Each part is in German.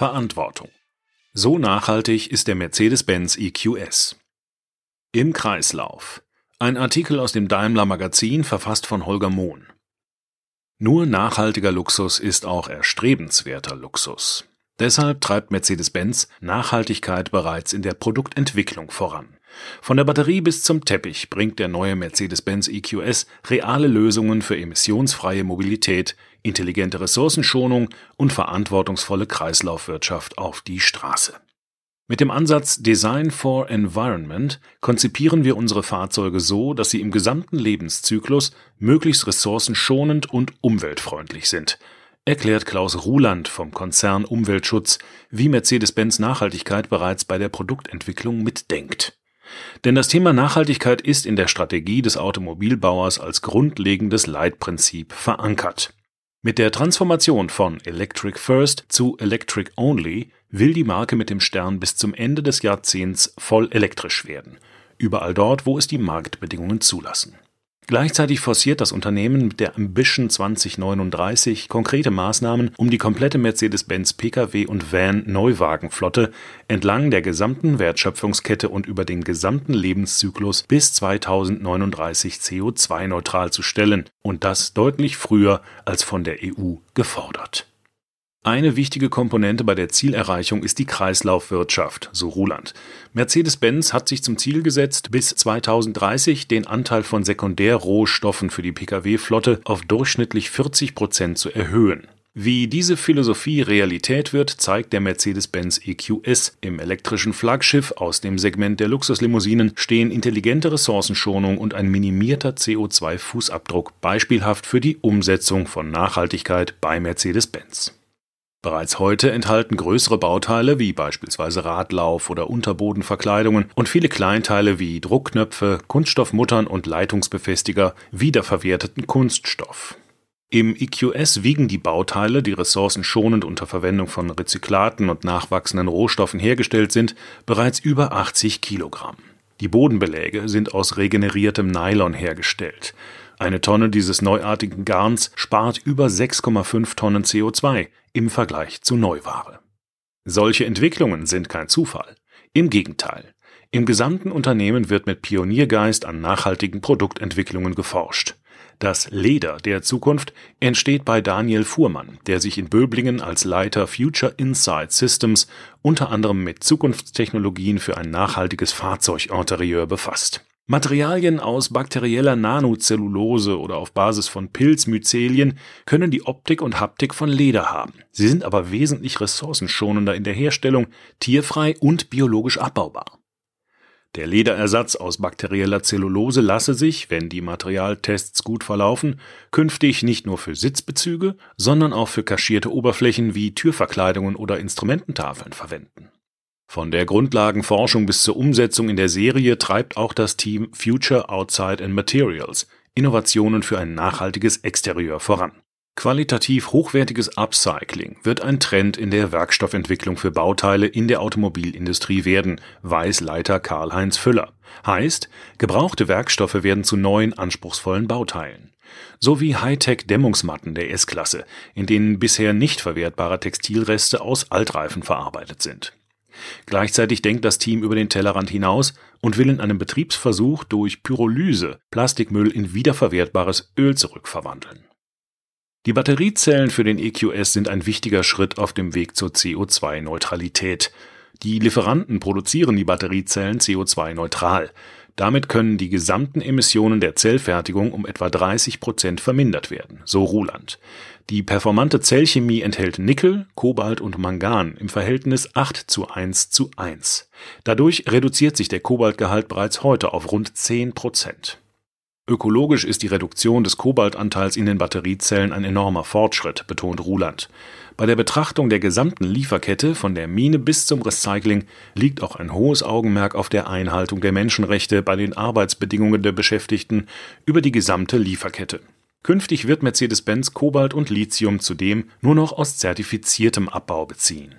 Verantwortung. So nachhaltig ist der Mercedes-Benz EQS. Im Kreislauf. Ein Artikel aus dem Daimler Magazin, verfasst von Holger Mohn. Nur nachhaltiger Luxus ist auch erstrebenswerter Luxus. Deshalb treibt Mercedes-Benz Nachhaltigkeit bereits in der Produktentwicklung voran. Von der Batterie bis zum Teppich bringt der neue Mercedes-Benz EQS reale Lösungen für emissionsfreie Mobilität, intelligente Ressourcenschonung und verantwortungsvolle Kreislaufwirtschaft auf die Straße. Mit dem Ansatz Design for Environment konzipieren wir unsere Fahrzeuge so, dass sie im gesamten Lebenszyklus möglichst ressourcenschonend und umweltfreundlich sind, erklärt Klaus Ruland vom Konzern Umweltschutz, wie Mercedes-Benz Nachhaltigkeit bereits bei der Produktentwicklung mitdenkt. Denn das Thema Nachhaltigkeit ist in der Strategie des Automobilbauers als grundlegendes Leitprinzip verankert. Mit der Transformation von Electric First zu Electric Only will die Marke mit dem Stern bis zum Ende des Jahrzehnts voll elektrisch werden, überall dort, wo es die Marktbedingungen zulassen Gleichzeitig forciert das Unternehmen mit der Ambition 2039 konkrete Maßnahmen, um die komplette Mercedes-Benz Pkw und Van Neuwagenflotte entlang der gesamten Wertschöpfungskette und über den gesamten Lebenszyklus bis 2039 CO2-neutral zu stellen. Und das deutlich früher als von der EU gefordert eine wichtige Komponente bei der Zielerreichung ist die Kreislaufwirtschaft, so Ruland. Mercedes-Benz hat sich zum Ziel gesetzt, bis 2030 den Anteil von Sekundärrohstoffen für die Pkw-Flotte auf durchschnittlich 40 Prozent zu erhöhen. Wie diese Philosophie Realität wird, zeigt der Mercedes-Benz EQS. Im elektrischen Flaggschiff aus dem Segment der Luxuslimousinen stehen intelligente Ressourcenschonung und ein minimierter CO2-Fußabdruck beispielhaft für die Umsetzung von Nachhaltigkeit bei Mercedes-Benz. Bereits heute enthalten größere Bauteile wie beispielsweise Radlauf oder Unterbodenverkleidungen und viele Kleinteile wie Druckknöpfe, Kunststoffmuttern und Leitungsbefestiger wiederverwerteten Kunststoff. Im EQS wiegen die Bauteile, die ressourcenschonend unter Verwendung von Rezyklaten und nachwachsenden Rohstoffen hergestellt sind, bereits über 80 Kilogramm. Die Bodenbeläge sind aus regeneriertem Nylon hergestellt. Eine Tonne dieses neuartigen Garns spart über 6,5 Tonnen CO2 im Vergleich zu Neuware. Solche Entwicklungen sind kein Zufall. Im Gegenteil. Im gesamten Unternehmen wird mit Pioniergeist an nachhaltigen Produktentwicklungen geforscht. Das Leder der Zukunft entsteht bei Daniel Fuhrmann, der sich in Böblingen als Leiter Future Insight Systems unter anderem mit Zukunftstechnologien für ein nachhaltiges Fahrzeuginterieur befasst. Materialien aus bakterieller Nanozellulose oder auf Basis von Pilzmyzelien können die Optik und Haptik von Leder haben. Sie sind aber wesentlich ressourcenschonender in der Herstellung, tierfrei und biologisch abbaubar. Der Lederersatz aus bakterieller Zellulose lasse sich, wenn die Materialtests gut verlaufen, künftig nicht nur für Sitzbezüge, sondern auch für kaschierte Oberflächen wie Türverkleidungen oder Instrumententafeln verwenden. Von der Grundlagenforschung bis zur Umsetzung in der Serie treibt auch das Team Future Outside and Materials Innovationen für ein nachhaltiges Exterieur voran. Qualitativ hochwertiges Upcycling wird ein Trend in der Werkstoffentwicklung für Bauteile in der Automobilindustrie werden, weiß Leiter Karl-Heinz Füller. Heißt, gebrauchte Werkstoffe werden zu neuen anspruchsvollen Bauteilen. So wie Hightech-Dämmungsmatten der S-Klasse, in denen bisher nicht verwertbare Textilreste aus Altreifen verarbeitet sind. Gleichzeitig denkt das Team über den Tellerrand hinaus und will in einem Betriebsversuch durch Pyrolyse Plastikmüll in wiederverwertbares Öl zurückverwandeln. Die Batteriezellen für den EQS sind ein wichtiger Schritt auf dem Weg zur CO2-Neutralität. Die Lieferanten produzieren die Batteriezellen CO2-neutral. Damit können die gesamten Emissionen der Zellfertigung um etwa 30 Prozent vermindert werden, so Ruland. Die performante Zellchemie enthält Nickel, Kobalt und Mangan im Verhältnis 8 zu 1 zu 1. Dadurch reduziert sich der Kobaltgehalt bereits heute auf rund 10 Prozent. Ökologisch ist die Reduktion des Kobaltanteils in den Batteriezellen ein enormer Fortschritt, betont Ruland. Bei der Betrachtung der gesamten Lieferkette von der Mine bis zum Recycling liegt auch ein hohes Augenmerk auf der Einhaltung der Menschenrechte bei den Arbeitsbedingungen der Beschäftigten über die gesamte Lieferkette. Künftig wird Mercedes-Benz Kobalt und Lithium zudem nur noch aus zertifiziertem Abbau beziehen.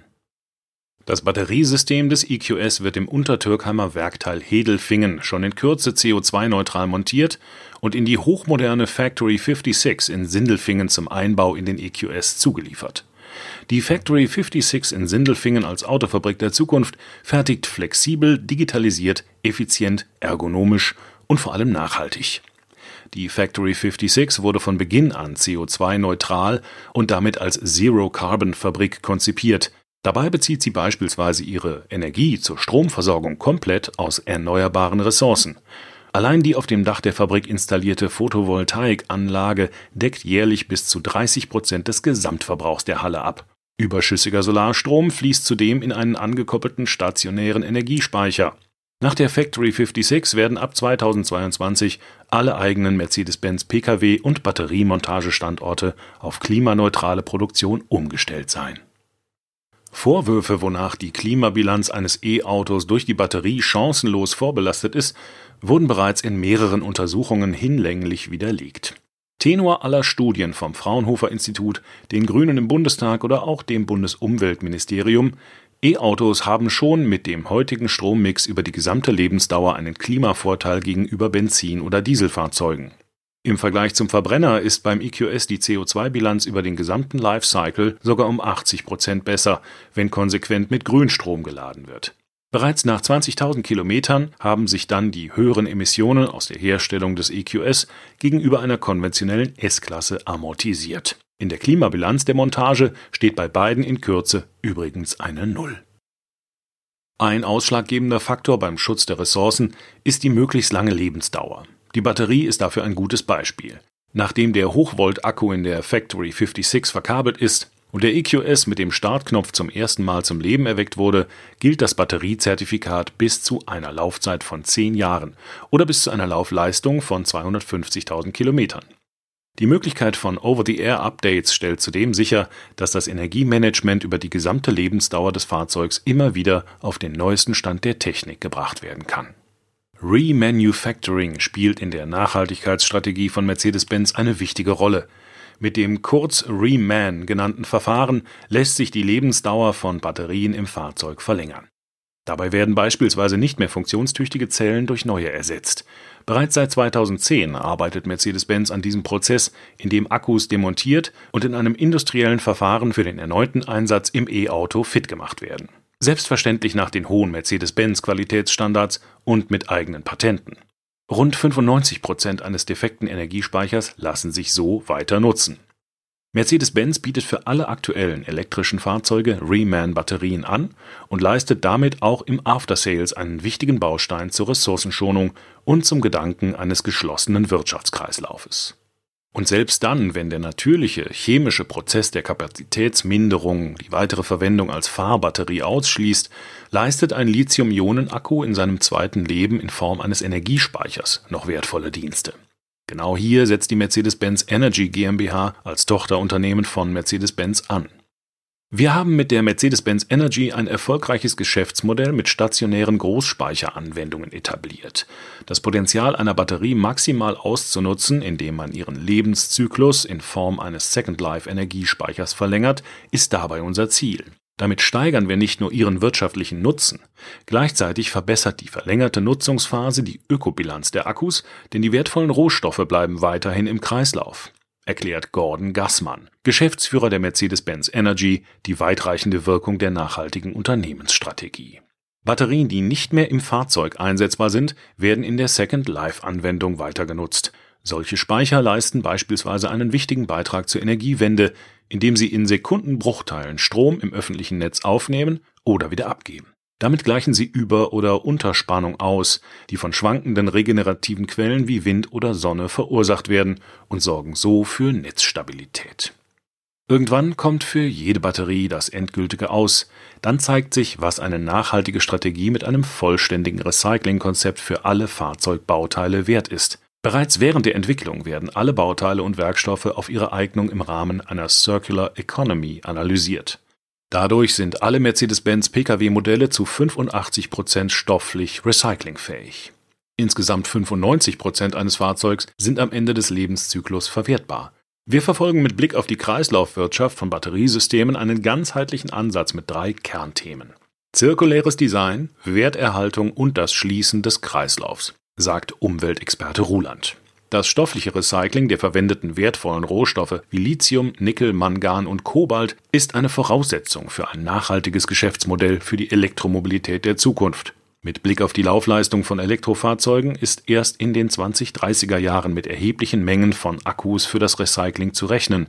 Das Batteriesystem des EQS wird im Untertürkheimer Werkteil Hedelfingen schon in Kürze CO2-neutral montiert und in die hochmoderne Factory 56 in Sindelfingen zum Einbau in den EQS zugeliefert. Die Factory 56 in Sindelfingen als Autofabrik der Zukunft fertigt flexibel, digitalisiert, effizient, ergonomisch und vor allem nachhaltig. Die Factory 56 wurde von Beginn an CO2-neutral und damit als Zero-Carbon-Fabrik konzipiert. Dabei bezieht sie beispielsweise ihre Energie zur Stromversorgung komplett aus erneuerbaren Ressourcen. Allein die auf dem Dach der Fabrik installierte Photovoltaikanlage deckt jährlich bis zu 30 Prozent des Gesamtverbrauchs der Halle ab. Überschüssiger Solarstrom fließt zudem in einen angekoppelten stationären Energiespeicher. Nach der Factory 56 werden ab 2022 alle eigenen Mercedes-Benz Pkw und Batteriemontagestandorte auf klimaneutrale Produktion umgestellt sein. Vorwürfe, wonach die Klimabilanz eines E-Autos durch die Batterie chancenlos vorbelastet ist, wurden bereits in mehreren Untersuchungen hinlänglich widerlegt. Tenor aller Studien vom Fraunhofer Institut, den Grünen im Bundestag oder auch dem Bundesumweltministerium E-Autos haben schon mit dem heutigen Strommix über die gesamte Lebensdauer einen Klimavorteil gegenüber Benzin- oder Dieselfahrzeugen. Im Vergleich zum Verbrenner ist beim EQS die CO2-Bilanz über den gesamten Lifecycle sogar um 80 Prozent besser, wenn konsequent mit Grünstrom geladen wird. Bereits nach 20.000 Kilometern haben sich dann die höheren Emissionen aus der Herstellung des EQS gegenüber einer konventionellen S-Klasse amortisiert in der Klimabilanz der Montage steht bei beiden in Kürze übrigens eine Null. Ein ausschlaggebender Faktor beim Schutz der Ressourcen ist die möglichst lange Lebensdauer. Die Batterie ist dafür ein gutes Beispiel. Nachdem der Hochvolt-Akku in der Factory 56 verkabelt ist und der EQS mit dem Startknopf zum ersten Mal zum Leben erweckt wurde, gilt das Batteriezertifikat bis zu einer Laufzeit von 10 Jahren oder bis zu einer Laufleistung von 250.000 Kilometern. Die Möglichkeit von Over-the-Air-Updates stellt zudem sicher, dass das Energiemanagement über die gesamte Lebensdauer des Fahrzeugs immer wieder auf den neuesten Stand der Technik gebracht werden kann. Remanufacturing spielt in der Nachhaltigkeitsstrategie von Mercedes-Benz eine wichtige Rolle. Mit dem kurz Reman genannten Verfahren lässt sich die Lebensdauer von Batterien im Fahrzeug verlängern. Dabei werden beispielsweise nicht mehr funktionstüchtige Zellen durch neue ersetzt. Bereits seit 2010 arbeitet Mercedes-Benz an diesem Prozess, in dem Akkus demontiert und in einem industriellen Verfahren für den erneuten Einsatz im E-Auto fit gemacht werden. Selbstverständlich nach den hohen Mercedes-Benz-Qualitätsstandards und mit eigenen Patenten. Rund 95 Prozent eines defekten Energiespeichers lassen sich so weiter nutzen. Mercedes-Benz bietet für alle aktuellen elektrischen Fahrzeuge Reman-Batterien an und leistet damit auch im After-Sales einen wichtigen Baustein zur Ressourcenschonung und zum Gedanken eines geschlossenen Wirtschaftskreislaufes. Und selbst dann, wenn der natürliche chemische Prozess der Kapazitätsminderung die weitere Verwendung als Fahrbatterie ausschließt, leistet ein Lithium-Ionen-Akku in seinem zweiten Leben in Form eines Energiespeichers noch wertvolle Dienste Genau hier setzt die Mercedes-Benz Energy GmbH als Tochterunternehmen von Mercedes-Benz an. Wir haben mit der Mercedes-Benz Energy ein erfolgreiches Geschäftsmodell mit stationären Großspeicheranwendungen etabliert. Das Potenzial einer Batterie maximal auszunutzen, indem man ihren Lebenszyklus in Form eines Second Life Energiespeichers verlängert, ist dabei unser Ziel. Damit steigern wir nicht nur ihren wirtschaftlichen Nutzen, gleichzeitig verbessert die verlängerte Nutzungsphase die Ökobilanz der Akkus, denn die wertvollen Rohstoffe bleiben weiterhin im Kreislauf, erklärt Gordon Gassmann, Geschäftsführer der Mercedes-Benz Energy, die weitreichende Wirkung der nachhaltigen Unternehmensstrategie. Batterien, die nicht mehr im Fahrzeug einsetzbar sind, werden in der Second Life-Anwendung weiter genutzt. Solche Speicher leisten beispielsweise einen wichtigen Beitrag zur Energiewende, indem sie in Sekundenbruchteilen Strom im öffentlichen Netz aufnehmen oder wieder abgeben. Damit gleichen sie Über- oder Unterspannung aus, die von schwankenden regenerativen Quellen wie Wind oder Sonne verursacht werden und sorgen so für Netzstabilität. Irgendwann kommt für jede Batterie das endgültige aus. Dann zeigt sich, was eine nachhaltige Strategie mit einem vollständigen Recyclingkonzept für alle Fahrzeugbauteile wert ist. Bereits während der Entwicklung werden alle Bauteile und Werkstoffe auf ihre Eignung im Rahmen einer Circular Economy analysiert. Dadurch sind alle Mercedes-Benz Pkw-Modelle zu 85 Prozent stofflich recyclingfähig. Insgesamt 95 Prozent eines Fahrzeugs sind am Ende des Lebenszyklus verwertbar. Wir verfolgen mit Blick auf die Kreislaufwirtschaft von Batteriesystemen einen ganzheitlichen Ansatz mit drei Kernthemen. Zirkuläres Design, Werterhaltung und das Schließen des Kreislaufs sagt Umweltexperte Ruland. Das stoffliche Recycling der verwendeten wertvollen Rohstoffe wie Lithium, Nickel, Mangan und Kobalt ist eine Voraussetzung für ein nachhaltiges Geschäftsmodell für die Elektromobilität der Zukunft. Mit Blick auf die Laufleistung von Elektrofahrzeugen ist erst in den 2030er Jahren mit erheblichen Mengen von Akkus für das Recycling zu rechnen.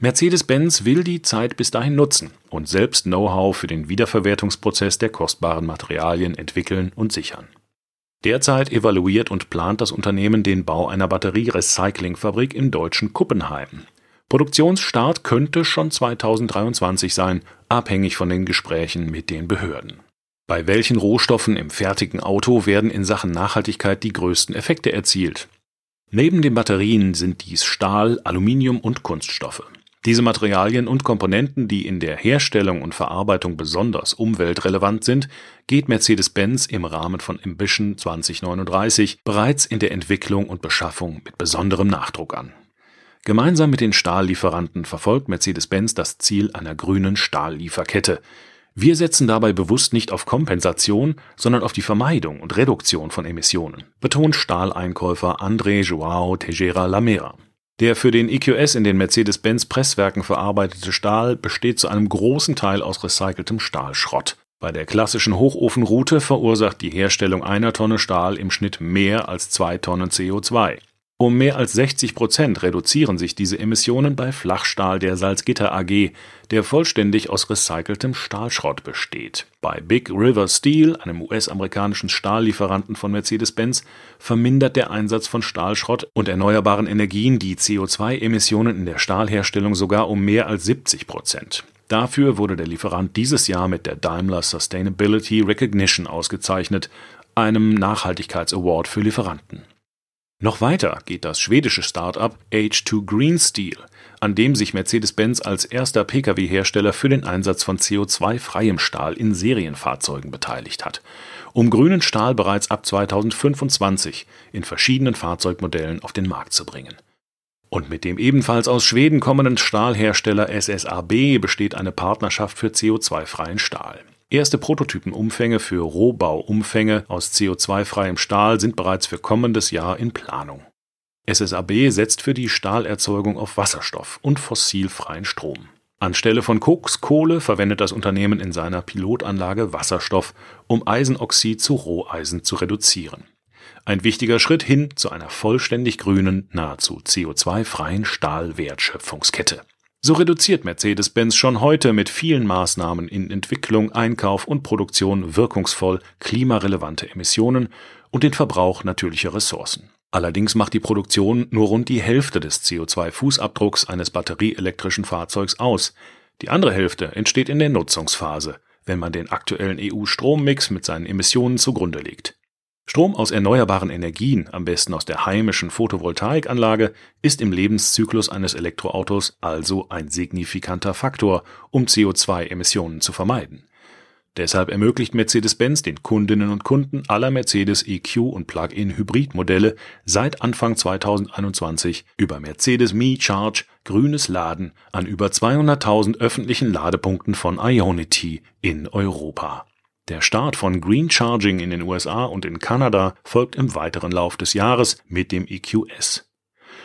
Mercedes-Benz will die Zeit bis dahin nutzen und selbst Know-how für den Wiederverwertungsprozess der kostbaren Materialien entwickeln und sichern. Derzeit evaluiert und plant das Unternehmen den Bau einer Batterierecyclingfabrik im deutschen Kuppenheim. Produktionsstart könnte schon 2023 sein, abhängig von den Gesprächen mit den Behörden. Bei welchen Rohstoffen im fertigen Auto werden in Sachen Nachhaltigkeit die größten Effekte erzielt? Neben den Batterien sind dies Stahl, Aluminium und Kunststoffe. Diese Materialien und Komponenten, die in der Herstellung und Verarbeitung besonders umweltrelevant sind, geht Mercedes-Benz im Rahmen von Ambition 2039 bereits in der Entwicklung und Beschaffung mit besonderem Nachdruck an. Gemeinsam mit den Stahllieferanten verfolgt Mercedes-Benz das Ziel einer grünen Stahllieferkette, wir setzen dabei bewusst nicht auf Kompensation, sondern auf die Vermeidung und Reduktion von Emissionen, betont Stahleinkäufer André Joao Tejera Lamera. Der für den EQS in den Mercedes-Benz Presswerken verarbeitete Stahl besteht zu einem großen Teil aus recyceltem Stahlschrott. Bei der klassischen Hochofenroute verursacht die Herstellung einer Tonne Stahl im Schnitt mehr als zwei Tonnen CO2. Um mehr als 60 Prozent reduzieren sich diese Emissionen bei Flachstahl der Salzgitter AG, der vollständig aus recyceltem Stahlschrott besteht. Bei Big River Steel, einem US-amerikanischen Stahllieferanten von Mercedes-Benz, vermindert der Einsatz von Stahlschrott und erneuerbaren Energien die CO2-Emissionen in der Stahlherstellung sogar um mehr als 70 Prozent. Dafür wurde der Lieferant dieses Jahr mit der Daimler Sustainability Recognition ausgezeichnet, einem Nachhaltigkeitsaward für Lieferanten. Noch weiter geht das schwedische Start-up H2 Green Steel, an dem sich Mercedes-Benz als erster Pkw-Hersteller für den Einsatz von CO2-freiem Stahl in Serienfahrzeugen beteiligt hat, um grünen Stahl bereits ab 2025 in verschiedenen Fahrzeugmodellen auf den Markt zu bringen. Und mit dem ebenfalls aus Schweden kommenden Stahlhersteller SSAB besteht eine Partnerschaft für CO2-freien Stahl. Erste Prototypenumfänge für Rohbauumfänge aus CO2-freiem Stahl sind bereits für kommendes Jahr in Planung. SSAB setzt für die Stahlerzeugung auf Wasserstoff und fossilfreien Strom. Anstelle von Koks Kohle verwendet das Unternehmen in seiner Pilotanlage Wasserstoff, um Eisenoxid zu Roheisen zu reduzieren. Ein wichtiger Schritt hin zu einer vollständig grünen, nahezu CO2-freien Stahlwertschöpfungskette. So reduziert Mercedes-Benz schon heute mit vielen Maßnahmen in Entwicklung, Einkauf und Produktion wirkungsvoll klimarelevante Emissionen und den Verbrauch natürlicher Ressourcen. Allerdings macht die Produktion nur rund die Hälfte des CO2-Fußabdrucks eines batterieelektrischen Fahrzeugs aus. Die andere Hälfte entsteht in der Nutzungsphase, wenn man den aktuellen EU-Strommix mit seinen Emissionen zugrunde legt. Strom aus erneuerbaren Energien, am besten aus der heimischen Photovoltaikanlage, ist im Lebenszyklus eines Elektroautos also ein signifikanter Faktor, um CO2-Emissionen zu vermeiden. Deshalb ermöglicht Mercedes-Benz den Kundinnen und Kunden aller Mercedes EQ und Plug-in-Hybrid-Modelle seit Anfang 2021 über Mercedes Me Charge grünes Laden an über 200.000 öffentlichen Ladepunkten von Ionity in Europa. Der Start von Green Charging in den USA und in Kanada folgt im weiteren Lauf des Jahres mit dem EQS.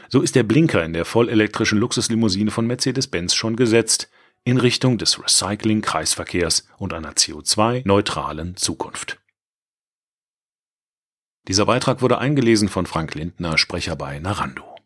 So ist der Blinker in der vollelektrischen Luxuslimousine von Mercedes-Benz schon gesetzt in Richtung des Recycling-Kreisverkehrs und einer CO2-neutralen Zukunft. Dieser Beitrag wurde eingelesen von Frank Lindner, Sprecher bei Narando.